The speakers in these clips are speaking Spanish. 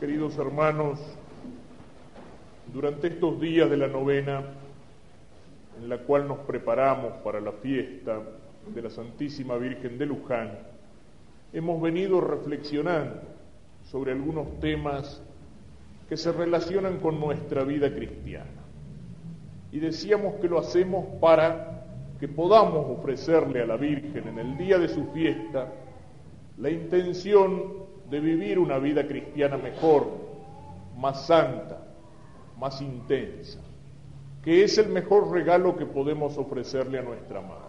Queridos hermanos, durante estos días de la novena, en la cual nos preparamos para la fiesta de la Santísima Virgen de Luján, hemos venido reflexionando sobre algunos temas que se relacionan con nuestra vida cristiana. Y decíamos que lo hacemos para que podamos ofrecerle a la Virgen en el día de su fiesta la intención de vivir una vida cristiana mejor, más santa, más intensa, que es el mejor regalo que podemos ofrecerle a nuestra Madre.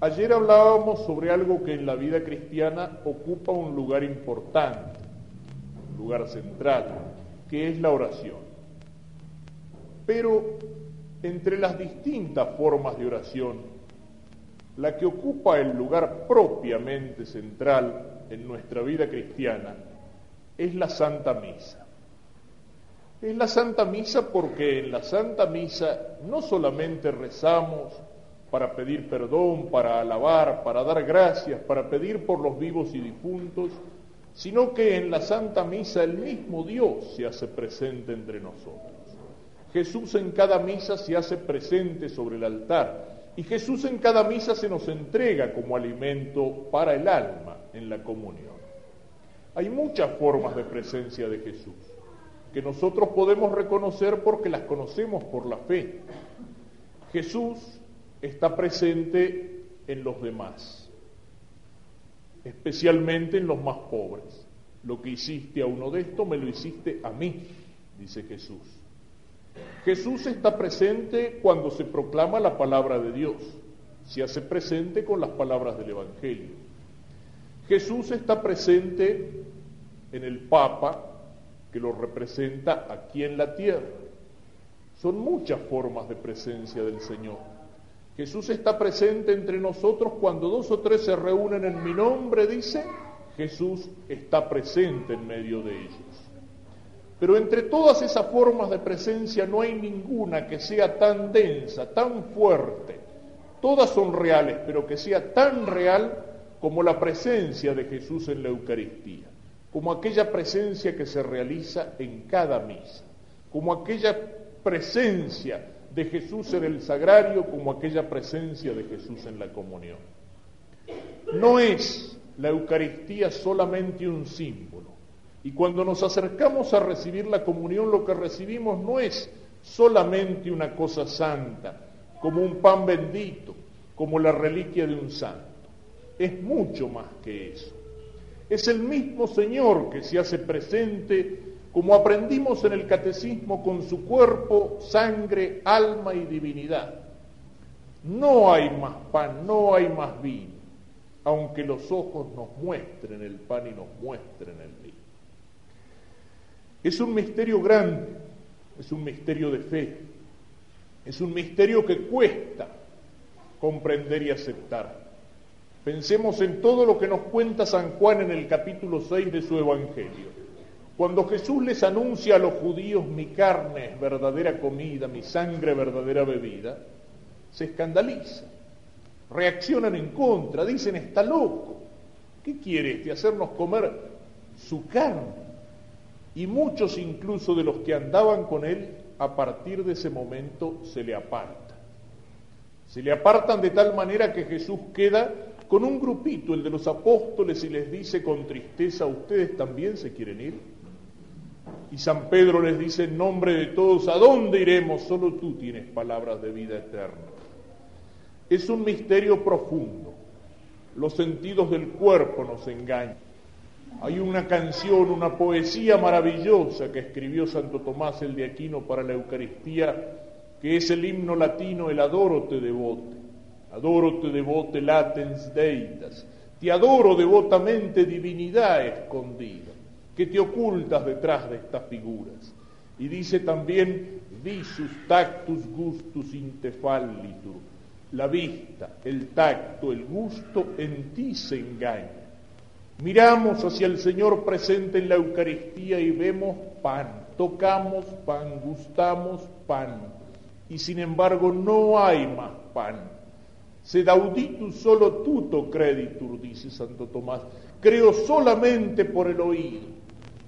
Ayer hablábamos sobre algo que en la vida cristiana ocupa un lugar importante, un lugar central, que es la oración. Pero entre las distintas formas de oración, la que ocupa el lugar propiamente central en nuestra vida cristiana es la Santa Misa. Es la Santa Misa porque en la Santa Misa no solamente rezamos para pedir perdón, para alabar, para dar gracias, para pedir por los vivos y difuntos, sino que en la Santa Misa el mismo Dios se hace presente entre nosotros. Jesús en cada misa se hace presente sobre el altar y Jesús en cada misa se nos entrega como alimento para el alma en la comunión. Hay muchas formas de presencia de Jesús que nosotros podemos reconocer porque las conocemos por la fe. Jesús está presente en los demás, especialmente en los más pobres. Lo que hiciste a uno de estos me lo hiciste a mí, dice Jesús. Jesús está presente cuando se proclama la palabra de Dios, se hace presente con las palabras del Evangelio. Jesús está presente en el Papa, que lo representa aquí en la tierra. Son muchas formas de presencia del Señor. Jesús está presente entre nosotros cuando dos o tres se reúnen en mi nombre, dice, Jesús está presente en medio de ellos. Pero entre todas esas formas de presencia no hay ninguna que sea tan densa, tan fuerte. Todas son reales, pero que sea tan real como la presencia de Jesús en la Eucaristía, como aquella presencia que se realiza en cada misa, como aquella presencia de Jesús en el sagrario, como aquella presencia de Jesús en la comunión. No es la Eucaristía solamente un símbolo. Y cuando nos acercamos a recibir la comunión, lo que recibimos no es solamente una cosa santa, como un pan bendito, como la reliquia de un santo es mucho más que eso. Es el mismo Señor que se hace presente, como aprendimos en el catecismo, con su cuerpo, sangre, alma y divinidad. No hay más pan, no hay más vino, aunque los ojos nos muestren el pan y nos muestren el vino. Es un misterio grande, es un misterio de fe, es un misterio que cuesta comprender y aceptar. Pensemos en todo lo que nos cuenta San Juan en el capítulo 6 de su Evangelio. Cuando Jesús les anuncia a los judíos mi carne es verdadera comida, mi sangre verdadera bebida, se escandalizan, reaccionan en contra, dicen está loco. ¿Qué quiere este? Hacernos comer su carne. Y muchos incluso de los que andaban con él, a partir de ese momento se le apartan. Se le apartan de tal manera que Jesús queda con un grupito, el de los apóstoles, y les dice con tristeza, ¿ustedes también se quieren ir? Y San Pedro les dice en nombre de todos, ¿a dónde iremos? Solo tú tienes palabras de vida eterna. Es un misterio profundo. Los sentidos del cuerpo nos engañan. Hay una canción, una poesía maravillosa que escribió Santo Tomás el de Aquino para la Eucaristía, que es el himno latino, el adoro te devote. Adoro te devote latens deitas. Te adoro devotamente divinidad escondida, que te ocultas detrás de estas figuras. Y dice también, visus tactus gustus intefallitur. La vista, el tacto, el gusto en ti se engaña. Miramos hacia el Señor presente en la Eucaristía y vemos pan, tocamos pan, gustamos pan, y sin embargo no hay más pan Sed auditus solo tuto creditur, dice Santo Tomás. Creo solamente por el oído.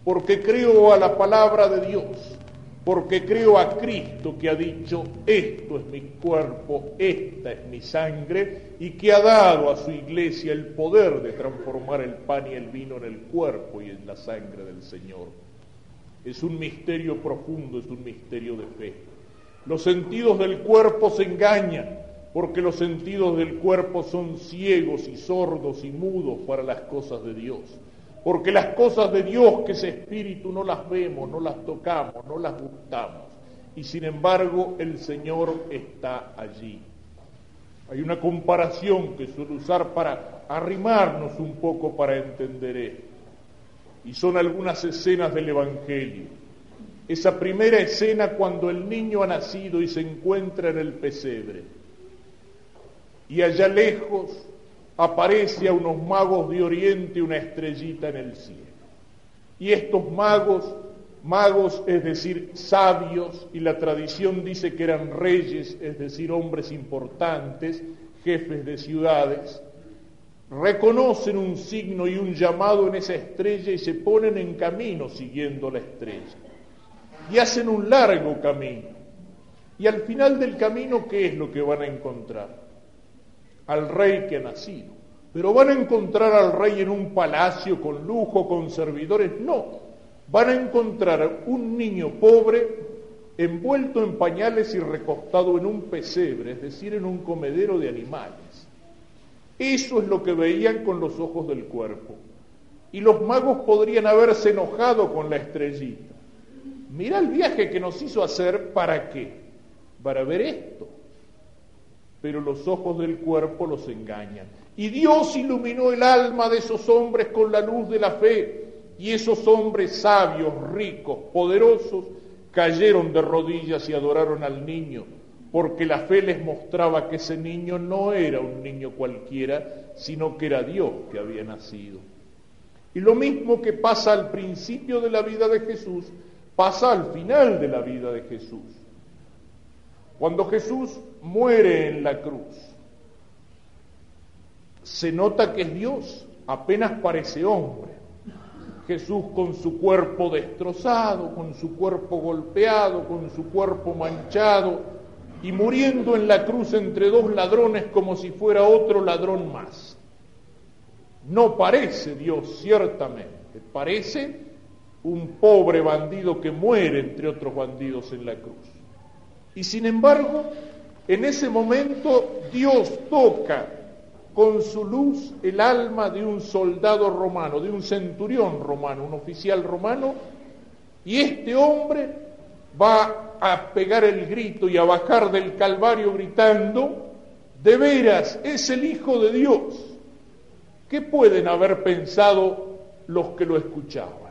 porque creo a la palabra de Dios, porque creo a Cristo que ha dicho, esto es mi cuerpo, esta es mi sangre, y que ha dado a su iglesia el poder de transformar el pan y el vino en el cuerpo y en la sangre del Señor. Es un misterio profundo, es un misterio de fe. Los sentidos del cuerpo se engañan, porque los sentidos del cuerpo son ciegos y sordos y mudos para las cosas de Dios. Porque las cosas de Dios, que es espíritu, no las vemos, no las tocamos, no las gustamos. Y sin embargo, el Señor está allí. Hay una comparación que suelo usar para arrimarnos un poco para entender esto. Y son algunas escenas del Evangelio. Esa primera escena cuando el niño ha nacido y se encuentra en el pesebre. Y allá lejos aparece a unos magos de Oriente una estrellita en el cielo. Y estos magos, magos es decir, sabios, y la tradición dice que eran reyes, es decir, hombres importantes, jefes de ciudades, reconocen un signo y un llamado en esa estrella y se ponen en camino siguiendo la estrella. Y hacen un largo camino. Y al final del camino, ¿qué es lo que van a encontrar? Al rey que ha nacido. Pero van a encontrar al rey en un palacio con lujo, con servidores. No, van a encontrar un niño pobre envuelto en pañales y recostado en un pesebre, es decir, en un comedero de animales. Eso es lo que veían con los ojos del cuerpo. Y los magos podrían haberse enojado con la estrellita. Mira el viaje que nos hizo hacer, ¿para qué? Para ver esto pero los ojos del cuerpo los engañan. Y Dios iluminó el alma de esos hombres con la luz de la fe, y esos hombres sabios, ricos, poderosos, cayeron de rodillas y adoraron al niño, porque la fe les mostraba que ese niño no era un niño cualquiera, sino que era Dios que había nacido. Y lo mismo que pasa al principio de la vida de Jesús, pasa al final de la vida de Jesús. Cuando Jesús muere en la cruz, se nota que es Dios, apenas parece hombre. Jesús con su cuerpo destrozado, con su cuerpo golpeado, con su cuerpo manchado, y muriendo en la cruz entre dos ladrones como si fuera otro ladrón más. No parece Dios, ciertamente, parece un pobre bandido que muere entre otros bandidos en la cruz. Y sin embargo, en ese momento Dios toca con su luz el alma de un soldado romano, de un centurión romano, un oficial romano, y este hombre va a pegar el grito y a bajar del Calvario gritando, de veras es el Hijo de Dios. ¿Qué pueden haber pensado los que lo escuchaban?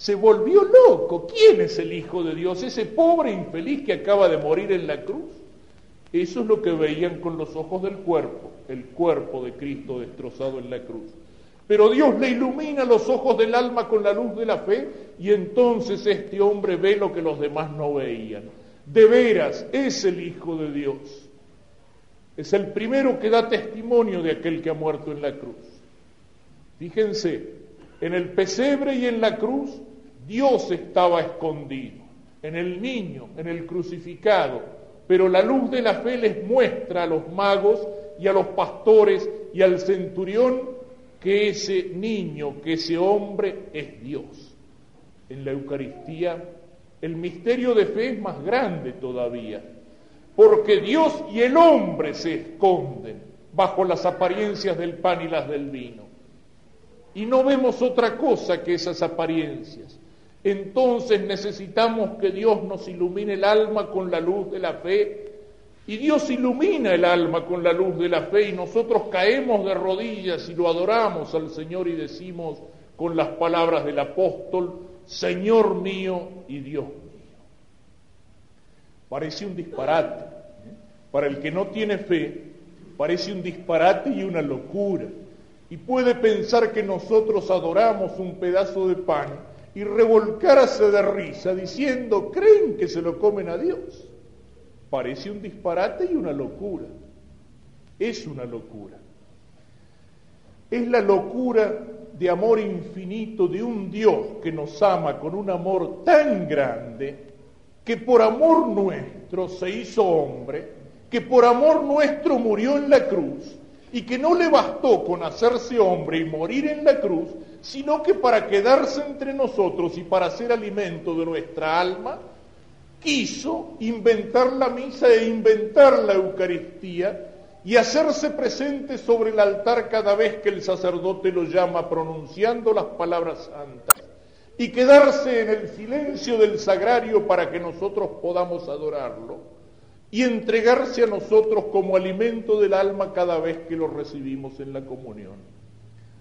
Se volvió loco. ¿Quién es el Hijo de Dios? Ese pobre infeliz que acaba de morir en la cruz. Eso es lo que veían con los ojos del cuerpo, el cuerpo de Cristo destrozado en la cruz. Pero Dios le ilumina los ojos del alma con la luz de la fe y entonces este hombre ve lo que los demás no veían. De veras, es el Hijo de Dios. Es el primero que da testimonio de aquel que ha muerto en la cruz. Fíjense, en el pesebre y en la cruz Dios estaba escondido, en el niño, en el crucificado, pero la luz de la fe les muestra a los magos y a los pastores y al centurión que ese niño, que ese hombre es Dios. En la Eucaristía el misterio de fe es más grande todavía, porque Dios y el hombre se esconden bajo las apariencias del pan y las del vino. Y no vemos otra cosa que esas apariencias entonces necesitamos que Dios nos ilumine el alma con la luz de la fe. Y Dios ilumina el alma con la luz de la fe y nosotros caemos de rodillas y lo adoramos al Señor y decimos con las palabras del apóstol, Señor mío y Dios mío. Parece un disparate. Para el que no tiene fe, parece un disparate y una locura. Y puede pensar que nosotros adoramos un pedazo de pan y revolcarse de risa diciendo, creen que se lo comen a Dios. Parece un disparate y una locura. Es una locura. Es la locura de amor infinito de un Dios que nos ama con un amor tan grande que por amor nuestro se hizo hombre, que por amor nuestro murió en la cruz y que no le bastó con hacerse hombre y morir en la cruz, sino que para quedarse entre nosotros y para ser alimento de nuestra alma, quiso inventar la misa e inventar la Eucaristía y hacerse presente sobre el altar cada vez que el sacerdote lo llama pronunciando las palabras santas y quedarse en el silencio del sagrario para que nosotros podamos adorarlo y entregarse a nosotros como alimento del alma cada vez que lo recibimos en la comunión.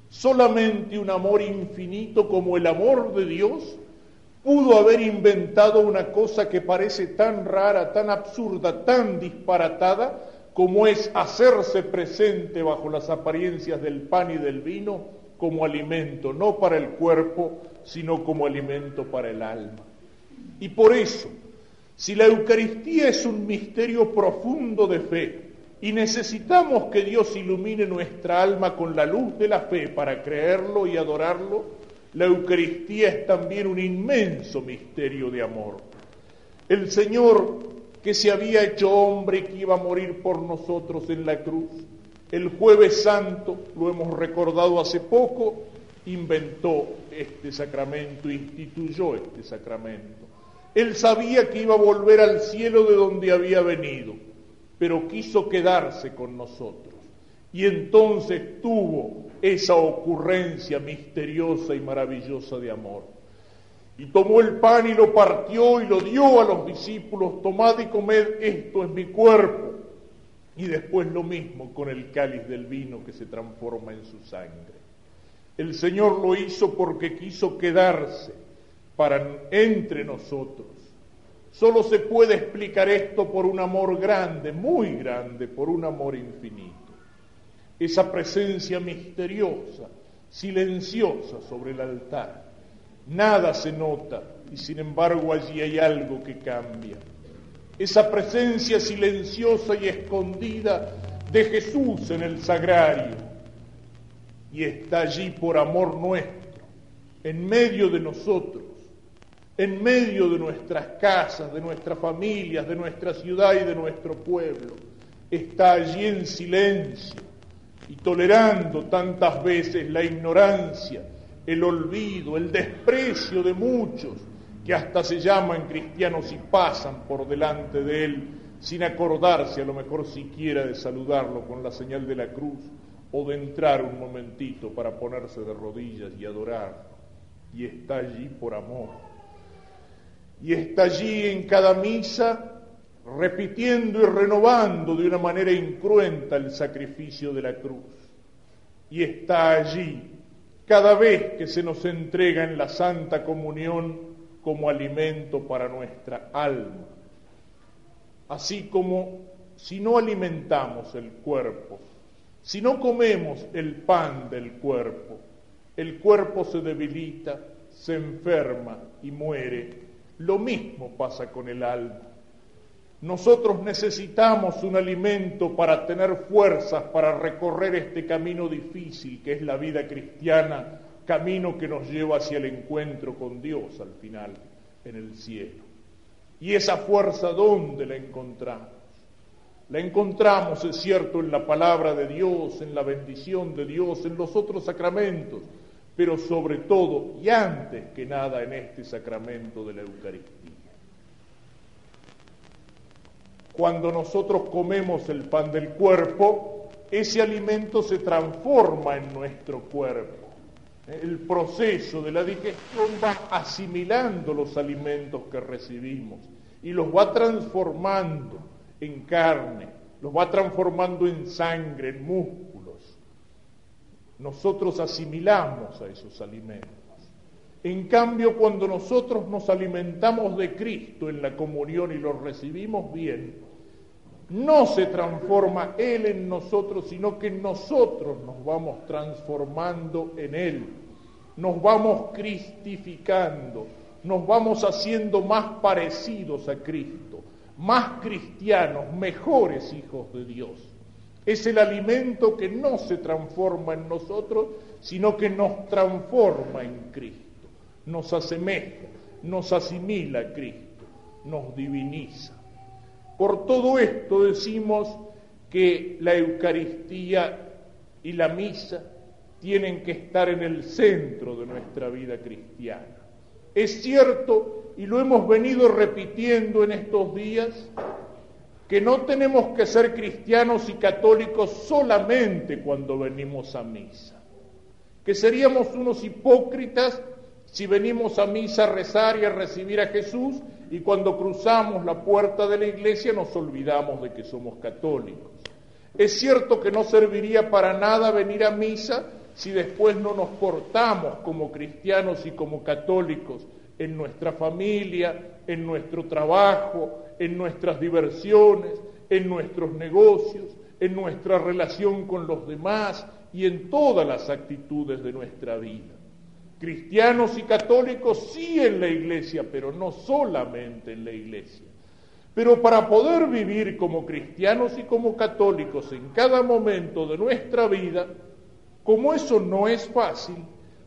Solamente un amor infinito como el amor de Dios pudo haber inventado una cosa que parece tan rara, tan absurda, tan disparatada, como es hacerse presente bajo las apariencias del pan y del vino como alimento, no para el cuerpo, sino como alimento para el alma. Y por eso, si la Eucaristía es un misterio profundo de fe y necesitamos que Dios ilumine nuestra alma con la luz de la fe para creerlo y adorarlo, la Eucaristía es también un inmenso misterio de amor. El Señor que se había hecho hombre y que iba a morir por nosotros en la cruz, el jueves santo, lo hemos recordado hace poco, inventó este sacramento, instituyó este sacramento. Él sabía que iba a volver al cielo de donde había venido, pero quiso quedarse con nosotros. Y entonces tuvo esa ocurrencia misteriosa y maravillosa de amor. Y tomó el pan y lo partió y lo dio a los discípulos, tomad y comed, esto es mi cuerpo. Y después lo mismo con el cáliz del vino que se transforma en su sangre. El Señor lo hizo porque quiso quedarse para entre nosotros. Solo se puede explicar esto por un amor grande, muy grande, por un amor infinito. Esa presencia misteriosa, silenciosa sobre el altar. Nada se nota y sin embargo allí hay algo que cambia. Esa presencia silenciosa y escondida de Jesús en el sagrario. Y está allí por amor nuestro, en medio de nosotros en medio de nuestras casas, de nuestras familias, de nuestra ciudad y de nuestro pueblo. Está allí en silencio y tolerando tantas veces la ignorancia, el olvido, el desprecio de muchos que hasta se llaman cristianos y pasan por delante de él sin acordarse a lo mejor siquiera de saludarlo con la señal de la cruz o de entrar un momentito para ponerse de rodillas y adorar. Y está allí por amor y está allí en cada misa repitiendo y renovando de una manera incruenta el sacrificio de la cruz. Y está allí cada vez que se nos entrega en la Santa Comunión como alimento para nuestra alma. Así como si no alimentamos el cuerpo, si no comemos el pan del cuerpo, el cuerpo se debilita, se enferma y muere lo mismo pasa con el alma. Nosotros necesitamos un alimento para tener fuerzas para recorrer este camino difícil que es la vida cristiana, camino que nos lleva hacia el encuentro con Dios al final, en el cielo. ¿Y esa fuerza dónde la encontramos? La encontramos, es cierto, en la palabra de Dios, en la bendición de Dios, en los otros sacramentos, pero sobre todo y antes que nada en este sacramento de la Eucaristía. Cuando nosotros comemos el pan del cuerpo, ese alimento se transforma en nuestro cuerpo. El proceso de la digestión va asimilando los alimentos que recibimos y los va transformando en carne, los va transformando en sangre, en músculo nosotros asimilamos a esos alimentos. En cambio, cuando nosotros nos alimentamos de Cristo en la comunión y lo recibimos bien, no se transforma Él en nosotros, sino que nosotros nos vamos transformando en Él, nos vamos cristificando, nos vamos haciendo más parecidos a Cristo, más cristianos, mejores hijos de Dios. Es el alimento que no se transforma en nosotros, sino que nos transforma en Cristo, nos asemeja, nos asimila a Cristo, nos diviniza. Por todo esto decimos que la Eucaristía y la misa tienen que estar en el centro de nuestra vida cristiana. Es cierto, y lo hemos venido repitiendo en estos días, que no tenemos que ser cristianos y católicos solamente cuando venimos a misa, que seríamos unos hipócritas si venimos a misa a rezar y a recibir a Jesús y cuando cruzamos la puerta de la iglesia nos olvidamos de que somos católicos. Es cierto que no serviría para nada venir a misa si después no nos portamos como cristianos y como católicos en nuestra familia, en nuestro trabajo, en nuestras diversiones, en nuestros negocios, en nuestra relación con los demás y en todas las actitudes de nuestra vida. Cristianos y católicos sí en la iglesia, pero no solamente en la iglesia. Pero para poder vivir como cristianos y como católicos en cada momento de nuestra vida, como eso no es fácil,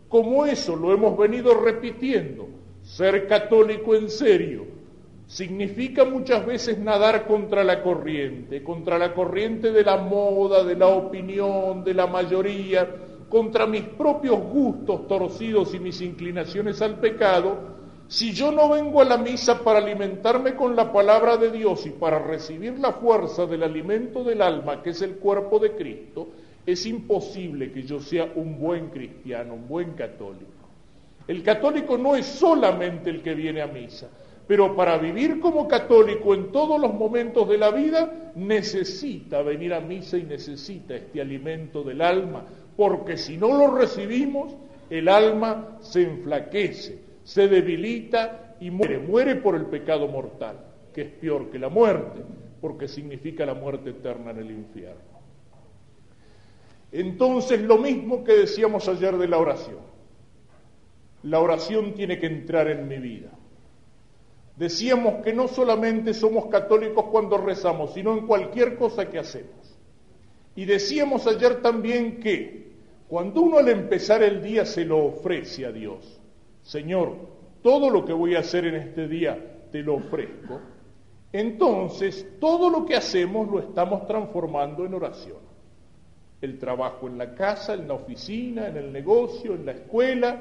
como eso lo hemos venido repitiendo, ser católico en serio significa muchas veces nadar contra la corriente, contra la corriente de la moda, de la opinión, de la mayoría, contra mis propios gustos torcidos y mis inclinaciones al pecado, si yo no vengo a la misa para alimentarme con la palabra de Dios y para recibir la fuerza del alimento del alma, que es el cuerpo de Cristo, es imposible que yo sea un buen cristiano, un buen católico. El católico no es solamente el que viene a misa, pero para vivir como católico en todos los momentos de la vida necesita venir a misa y necesita este alimento del alma, porque si no lo recibimos, el alma se enflaquece, se debilita y muere, muere por el pecado mortal, que es peor que la muerte, porque significa la muerte eterna en el infierno. Entonces, lo mismo que decíamos ayer de la oración. La oración tiene que entrar en mi vida. Decíamos que no solamente somos católicos cuando rezamos, sino en cualquier cosa que hacemos. Y decíamos ayer también que cuando uno al empezar el día se lo ofrece a Dios, Señor, todo lo que voy a hacer en este día te lo ofrezco, entonces todo lo que hacemos lo estamos transformando en oración. El trabajo en la casa, en la oficina, en el negocio, en la escuela,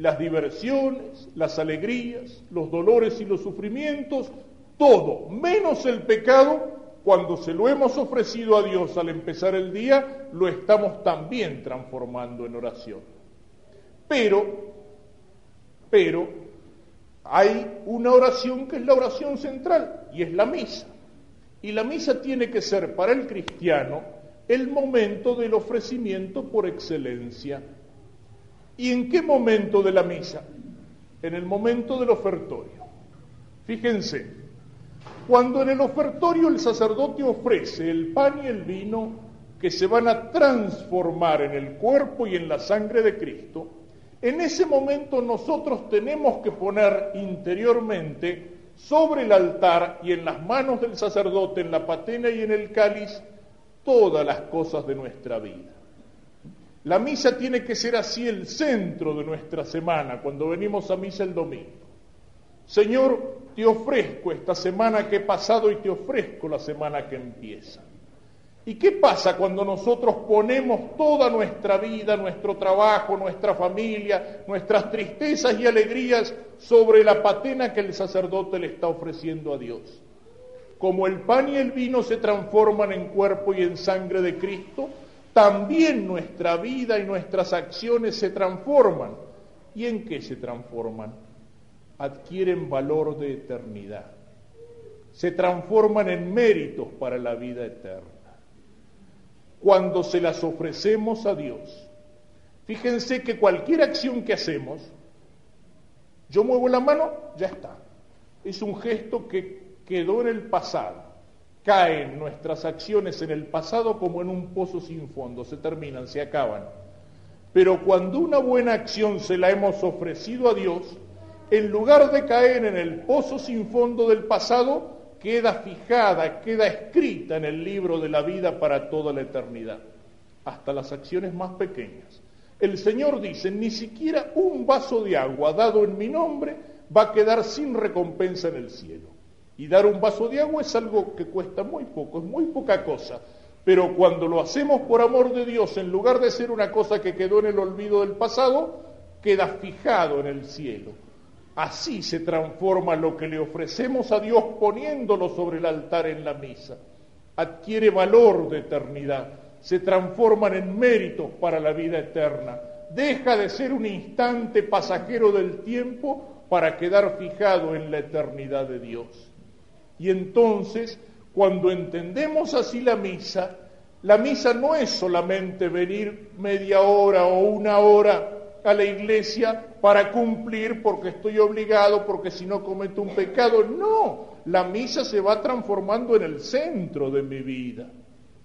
las diversiones, las alegrías, los dolores y los sufrimientos, todo, menos el pecado, cuando se lo hemos ofrecido a Dios al empezar el día, lo estamos también transformando en oración. Pero, pero, hay una oración que es la oración central y es la misa. Y la misa tiene que ser para el cristiano el momento del ofrecimiento por excelencia ¿Y en qué momento de la misa? En el momento del ofertorio. Fíjense, cuando en el ofertorio el sacerdote ofrece el pan y el vino que se van a transformar en el cuerpo y en la sangre de Cristo, en ese momento nosotros tenemos que poner interiormente sobre el altar y en las manos del sacerdote, en la patena y en el cáliz, todas las cosas de nuestra vida. La misa tiene que ser así el centro de nuestra semana, cuando venimos a misa el domingo. Señor, te ofrezco esta semana que he pasado y te ofrezco la semana que empieza. ¿Y qué pasa cuando nosotros ponemos toda nuestra vida, nuestro trabajo, nuestra familia, nuestras tristezas y alegrías sobre la patena que el sacerdote le está ofreciendo a Dios? Como el pan y el vino se transforman en cuerpo y en sangre de Cristo, también nuestra vida y nuestras acciones se transforman. ¿Y en qué se transforman? Adquieren valor de eternidad. Se transforman en méritos para la vida eterna. Cuando se las ofrecemos a Dios. Fíjense que cualquier acción que hacemos, yo muevo la mano, ya está. Es un gesto que quedó en el pasado caen nuestras acciones en el pasado como en un pozo sin fondo, se terminan, se acaban. Pero cuando una buena acción se la hemos ofrecido a Dios, en lugar de caer en el pozo sin fondo del pasado, queda fijada, queda escrita en el libro de la vida para toda la eternidad, hasta las acciones más pequeñas. El Señor dice, ni siquiera un vaso de agua dado en mi nombre va a quedar sin recompensa en el cielo. Y dar un vaso de agua es algo que cuesta muy poco, es muy poca cosa. Pero cuando lo hacemos por amor de Dios, en lugar de ser una cosa que quedó en el olvido del pasado, queda fijado en el cielo. Así se transforma lo que le ofrecemos a Dios poniéndolo sobre el altar en la misa. Adquiere valor de eternidad, se transforman en méritos para la vida eterna. Deja de ser un instante pasajero del tiempo para quedar fijado en la eternidad de Dios. Y entonces, cuando entendemos así la misa, la misa no es solamente venir media hora o una hora a la iglesia para cumplir porque estoy obligado, porque si no cometo un pecado. No, la misa se va transformando en el centro de mi vida.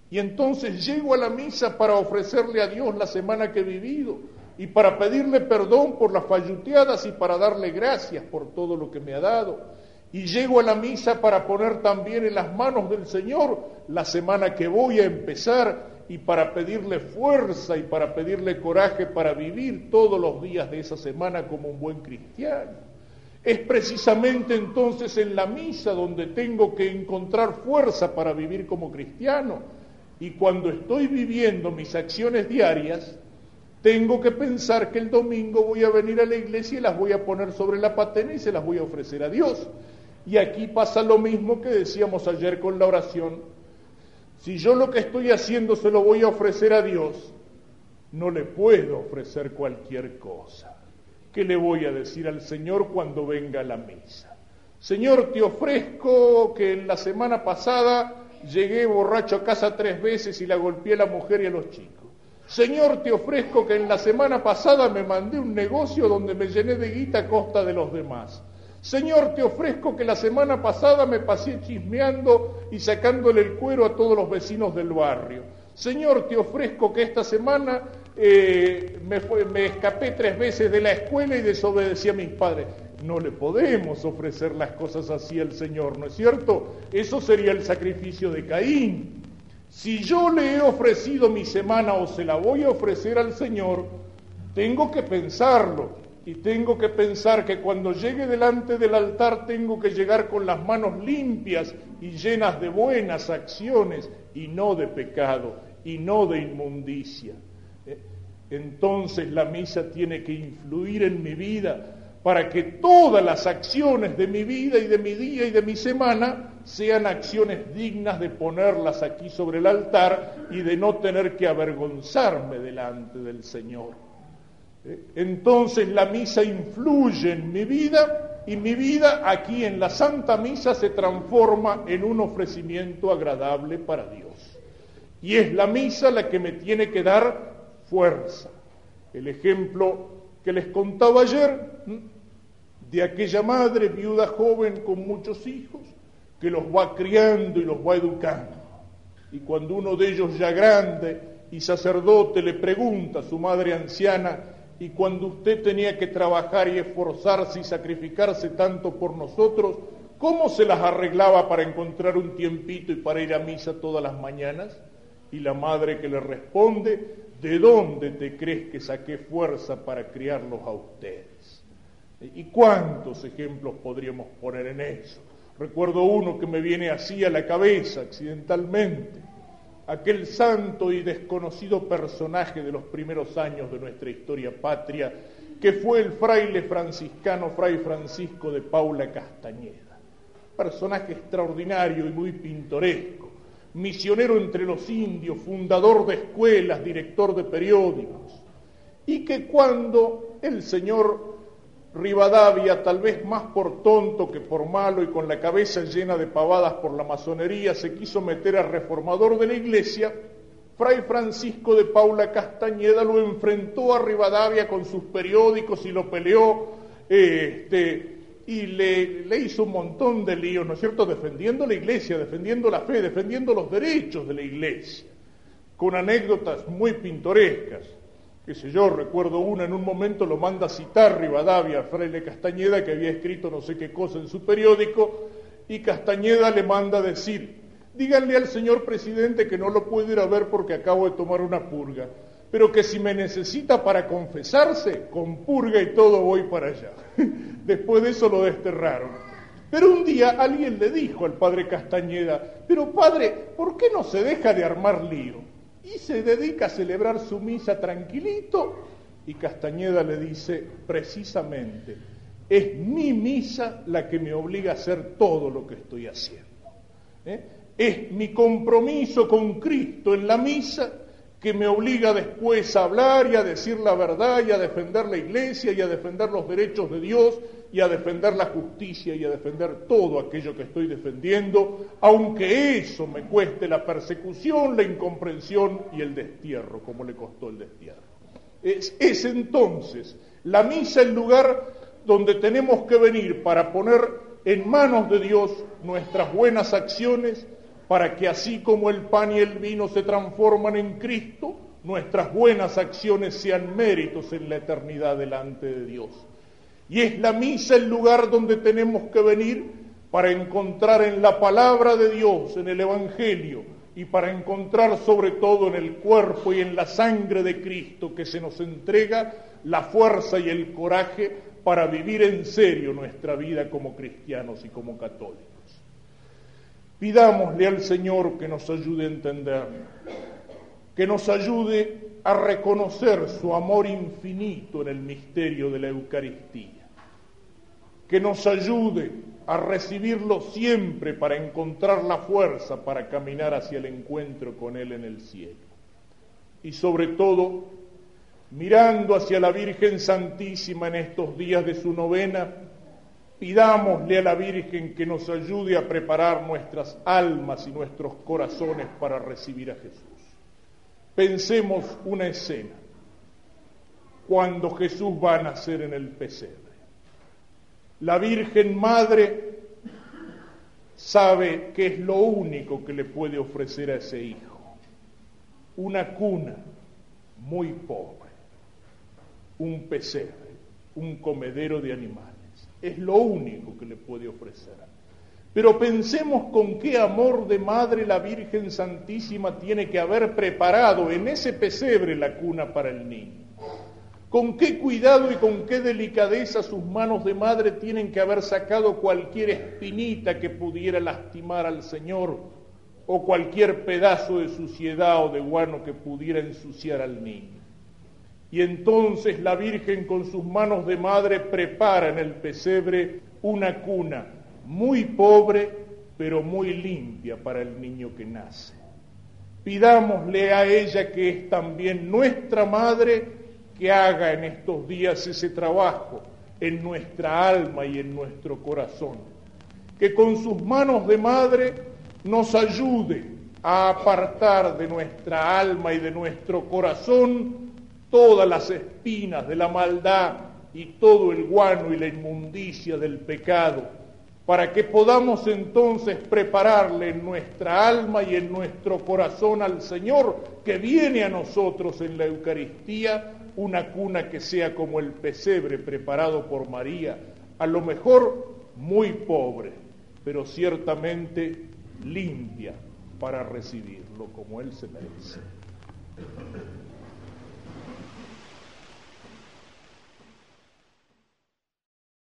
Y entonces llego a la misa para ofrecerle a Dios la semana que he vivido y para pedirle perdón por las falluteadas y para darle gracias por todo lo que me ha dado. Y llego a la misa para poner también en las manos del Señor la semana que voy a empezar y para pedirle fuerza y para pedirle coraje para vivir todos los días de esa semana como un buen cristiano. Es precisamente entonces en la misa donde tengo que encontrar fuerza para vivir como cristiano. Y cuando estoy viviendo mis acciones diarias, tengo que pensar que el domingo voy a venir a la iglesia y las voy a poner sobre la patena y se las voy a ofrecer a Dios. Y aquí pasa lo mismo que decíamos ayer con la oración si yo lo que estoy haciendo se lo voy a ofrecer a Dios, no le puedo ofrecer cualquier cosa. ¿Qué le voy a decir al Señor cuando venga a la misa? Señor, te ofrezco que en la semana pasada llegué borracho a casa tres veces y la golpeé a la mujer y a los chicos. Señor, te ofrezco que en la semana pasada me mandé un negocio donde me llené de guita a costa de los demás. Señor, te ofrezco que la semana pasada me pasé chismeando y sacándole el cuero a todos los vecinos del barrio. Señor, te ofrezco que esta semana eh, me, me escapé tres veces de la escuela y desobedecí a mis padres. No le podemos ofrecer las cosas así al Señor, ¿no es cierto? Eso sería el sacrificio de Caín. Si yo le he ofrecido mi semana o se la voy a ofrecer al Señor, tengo que pensarlo y tengo que pensar que cuando llegue delante del altar tengo que llegar con las manos limpias y llenas de buenas acciones y no de pecado y no de inmundicia. Eh, entonces la misa tiene que influir en mi vida para que todas las acciones de mi vida y de mi día y de mi semana sean acciones dignas de ponerlas aquí sobre el altar y de no tener que avergonzarme delante del Señor. Entonces la misa influye en mi vida y mi vida aquí en la Santa Misa se transforma en un ofrecimiento agradable para Dios. Y es la misa la que me tiene que dar fuerza. El ejemplo que les contaba ayer de aquella madre viuda joven con muchos hijos que los va criando y los va educando. Y cuando uno de ellos ya grande y sacerdote le pregunta a su madre anciana, y cuando usted tenía que trabajar y esforzarse y sacrificarse tanto por nosotros, ¿cómo se las arreglaba para encontrar un tiempito y para ir a misa todas las mañanas? Y la madre que le responde, ¿de dónde te crees que saqué fuerza para criarlos a ustedes? ¿Y cuántos ejemplos podríamos poner en eso? Recuerdo uno que me viene así a la cabeza accidentalmente aquel santo y desconocido personaje de los primeros años de nuestra historia patria, que fue el fraile franciscano, fray Francisco de Paula Castañeda. Personaje extraordinario y muy pintoresco, misionero entre los indios, fundador de escuelas, director de periódicos, y que cuando el señor Rivadavia, tal vez más por tonto que por malo y con la cabeza llena de pavadas por la masonería, se quiso meter a reformador de la iglesia, Fray Francisco de Paula Castañeda lo enfrentó a Rivadavia con sus periódicos y lo peleó este, y le, le hizo un montón de líos, ¿no es cierto?, defendiendo la iglesia, defendiendo la fe, defendiendo los derechos de la iglesia, con anécdotas muy pintorescas qué sé yo, recuerdo una, en un momento lo manda a citar Rivadavia, fraile Castañeda, que había escrito no sé qué cosa en su periódico, y Castañeda le manda decir, díganle al señor presidente que no lo puedo ir a ver porque acabo de tomar una purga, pero que si me necesita para confesarse, con purga y todo voy para allá. Después de eso lo desterraron. Pero un día alguien le dijo al padre Castañeda, pero padre, ¿por qué no se deja de armar lío? Y se dedica a celebrar su misa tranquilito y Castañeda le dice, precisamente, es mi misa la que me obliga a hacer todo lo que estoy haciendo. ¿eh? Es mi compromiso con Cristo en la misa que me obliga después a hablar y a decir la verdad y a defender la iglesia y a defender los derechos de Dios y a defender la justicia y a defender todo aquello que estoy defendiendo, aunque eso me cueste la persecución, la incomprensión y el destierro, como le costó el destierro. Es, es entonces la misa el lugar donde tenemos que venir para poner en manos de Dios nuestras buenas acciones, para que así como el pan y el vino se transforman en Cristo, nuestras buenas acciones sean méritos en la eternidad delante de Dios. Y es la misa el lugar donde tenemos que venir para encontrar en la palabra de Dios, en el Evangelio, y para encontrar sobre todo en el cuerpo y en la sangre de Cristo que se nos entrega la fuerza y el coraje para vivir en serio nuestra vida como cristianos y como católicos. Pidámosle al Señor que nos ayude a entender, que nos ayude a reconocer su amor infinito en el misterio de la Eucaristía, que nos ayude a recibirlo siempre para encontrar la fuerza para caminar hacia el encuentro con Él en el cielo. Y sobre todo, mirando hacia la Virgen Santísima en estos días de su novena, pidámosle a la Virgen que nos ayude a preparar nuestras almas y nuestros corazones para recibir a Jesús. Pensemos una escena, cuando Jesús va a nacer en el pesebre. La Virgen Madre sabe que es lo único que le puede ofrecer a ese hijo, una cuna muy pobre un pesebre, un comedero de animales. Es lo único que le puede ofrecer. Pero pensemos con qué amor de madre la Virgen Santísima tiene que haber preparado en ese pesebre la cuna para el niño. Con qué cuidado y con qué delicadeza sus manos de madre tienen que haber sacado cualquier espinita que pudiera lastimar al Señor o cualquier pedazo de suciedad o de guano que pudiera ensuciar al niño. Y entonces la Virgen con sus manos de madre prepara en el pesebre una cuna muy pobre, pero muy limpia para el niño que nace. Pidámosle a ella que es también nuestra madre, que haga en estos días ese trabajo en nuestra alma y en nuestro corazón. Que con sus manos de madre nos ayude a apartar de nuestra alma y de nuestro corazón todas las espinas de la maldad y todo el guano y la inmundicia del pecado, para que podamos entonces prepararle en nuestra alma y en nuestro corazón al Señor que viene a nosotros en la Eucaristía, una cuna que sea como el pesebre preparado por María, a lo mejor muy pobre, pero ciertamente limpia para recibirlo como Él se merece.